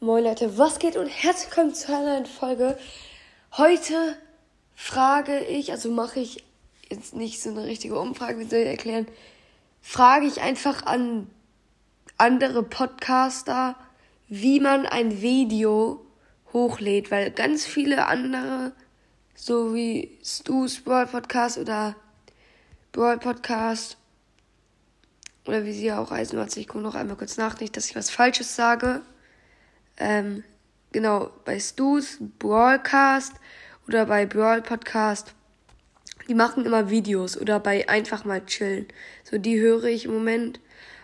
Moin Leute, was geht und herzlich willkommen zu einer neuen Folge. Heute frage ich, also mache ich jetzt nicht so eine richtige Umfrage, wie soll ich erklären, frage ich einfach an andere Podcaster, wie man ein Video hochlädt, weil ganz viele andere, so wie Stu's Brawl Podcast oder Brawl Podcast oder wie sie auch heißen, warte, ich gucke noch einmal kurz nach, nicht, dass ich was Falsches sage. Ähm, genau, bei Stu's Brawlcast oder bei Brawl Podcast, die machen immer Videos oder bei einfach mal chillen. So, die höre ich im Moment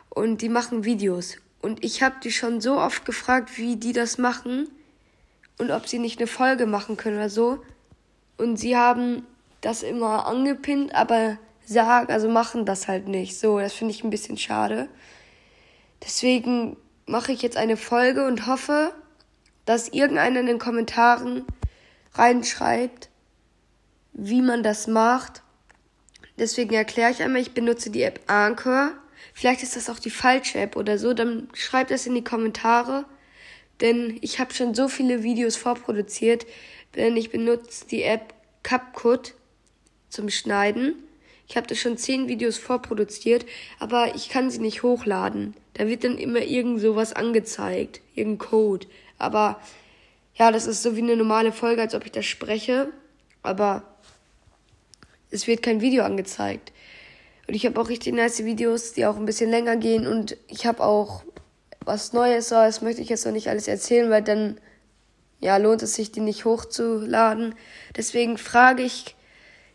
und die machen Videos. Und ich habe die schon so oft gefragt, wie die das machen und ob sie nicht eine Folge machen können oder so. Und sie haben das immer angepinnt, aber sagen, also machen das halt nicht. So, das finde ich ein bisschen schade. Deswegen mache ich jetzt eine Folge und hoffe, dass irgendeiner in den Kommentaren reinschreibt, wie man das macht. Deswegen erkläre ich einmal, ich benutze die App Anchor. Vielleicht ist das auch die falsche App oder so. Dann schreibt das in die Kommentare. Denn ich habe schon so viele Videos vorproduziert. Denn ich benutze die App CapCut zum Schneiden. Ich habe da schon zehn Videos vorproduziert, aber ich kann sie nicht hochladen. Da wird dann immer irgend sowas angezeigt, irgendein Code. Aber ja, das ist so wie eine normale Folge, als ob ich da spreche. Aber es wird kein Video angezeigt. Und ich habe auch richtig nice Videos, die auch ein bisschen länger gehen. Und ich habe auch was Neues, aber das möchte ich jetzt noch nicht alles erzählen, weil dann ja lohnt es sich, die nicht hochzuladen. Deswegen frage ich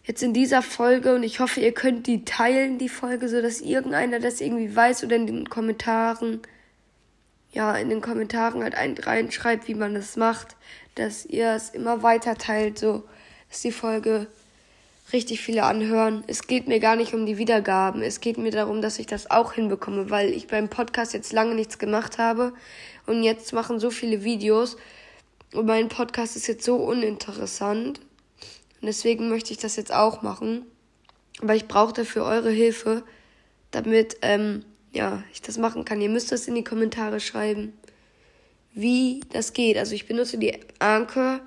jetzt in dieser Folge und ich hoffe, ihr könnt die teilen, die Folge, so dass irgendeiner das irgendwie weiß oder in den Kommentaren, ja, in den Kommentaren halt ein, reinschreibt, wie man das macht, dass ihr es immer weiter teilt, so dass die Folge richtig viele anhören. Es geht mir gar nicht um die Wiedergaben. Es geht mir darum, dass ich das auch hinbekomme, weil ich beim Podcast jetzt lange nichts gemacht habe und jetzt machen so viele Videos und mein Podcast ist jetzt so uninteressant und deswegen möchte ich das jetzt auch machen. Aber ich brauche dafür eure Hilfe, damit ähm, ja, ich das machen kann. Ihr müsst das in die Kommentare schreiben, wie das geht. Also ich benutze die Anchor.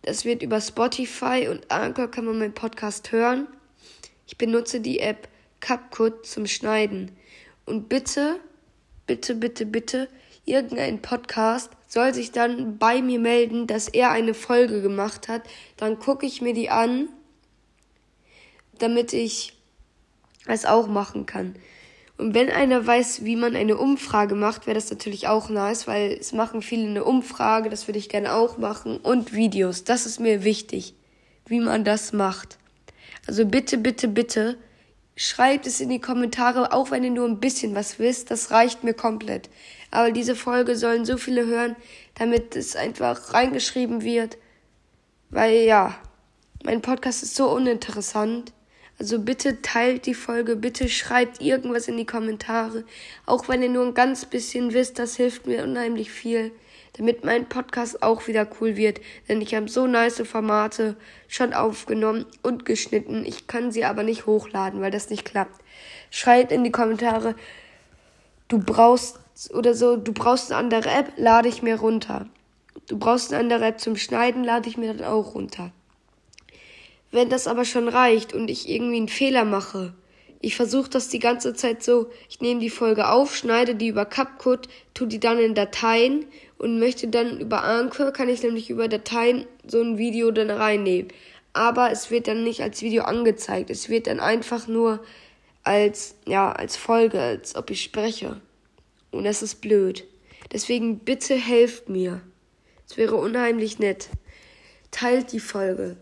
Das wird über Spotify und Anchor kann man meinen Podcast hören. Ich benutze die App CapCut zum Schneiden. Und bitte, bitte, bitte, bitte, irgendein Podcast soll sich dann bei mir melden, dass er eine Folge gemacht hat. Dann gucke ich mir die an, damit ich es auch machen kann. Und wenn einer weiß, wie man eine Umfrage macht, wäre das natürlich auch nice, weil es machen viele eine Umfrage, das würde ich gerne auch machen. Und Videos, das ist mir wichtig, wie man das macht. Also bitte, bitte, bitte, schreibt es in die Kommentare, auch wenn ihr nur ein bisschen was wisst, das reicht mir komplett. Aber diese Folge sollen so viele hören, damit es einfach reingeschrieben wird. Weil ja, mein Podcast ist so uninteressant. Also bitte teilt die Folge, bitte schreibt irgendwas in die Kommentare. Auch wenn ihr nur ein ganz bisschen wisst, das hilft mir unheimlich viel, damit mein Podcast auch wieder cool wird. Denn ich habe so nice Formate schon aufgenommen und geschnitten. Ich kann sie aber nicht hochladen, weil das nicht klappt. Schreibt in die Kommentare, du brauchst oder so, du brauchst eine andere App, lade ich mir runter. Du brauchst eine andere App zum Schneiden, lade ich mir dann auch runter. Wenn das aber schon reicht und ich irgendwie einen Fehler mache, ich versuche das die ganze Zeit so, ich nehme die Folge auf, schneide die über CapCut, tu die dann in Dateien und möchte dann über Anchor, kann ich nämlich über Dateien so ein Video dann reinnehmen. Aber es wird dann nicht als Video angezeigt, es wird dann einfach nur als, ja, als Folge, als ob ich spreche. Und das ist blöd. Deswegen bitte helft mir. Es wäre unheimlich nett. Teilt die Folge.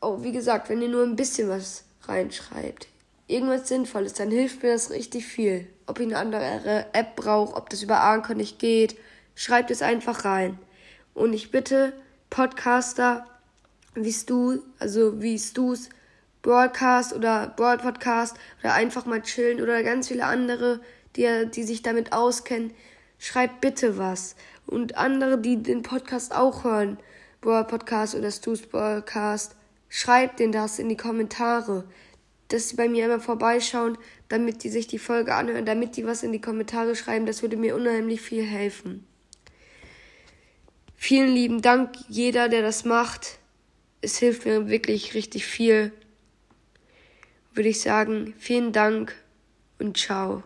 Oh, wie gesagt, wenn ihr nur ein bisschen was reinschreibt, irgendwas Sinnvolles, dann hilft mir das richtig viel. Ob ich eine andere App brauche, ob das über Anchor nicht geht, schreibt es einfach rein. Und ich bitte Podcaster wie Stu, also wie Stu's Broadcast oder Broad Podcast oder einfach mal chillen oder ganz viele andere die, die sich damit auskennen, schreibt bitte was. Und andere, die den Podcast auch hören, Brawl Podcast oder Stu's Podcast, schreibt denen das in die Kommentare, dass sie bei mir immer vorbeischauen, damit die sich die Folge anhören, damit die was in die Kommentare schreiben, das würde mir unheimlich viel helfen. Vielen lieben Dank, jeder, der das macht. Es hilft mir wirklich richtig viel. Würde ich sagen, vielen Dank und ciao.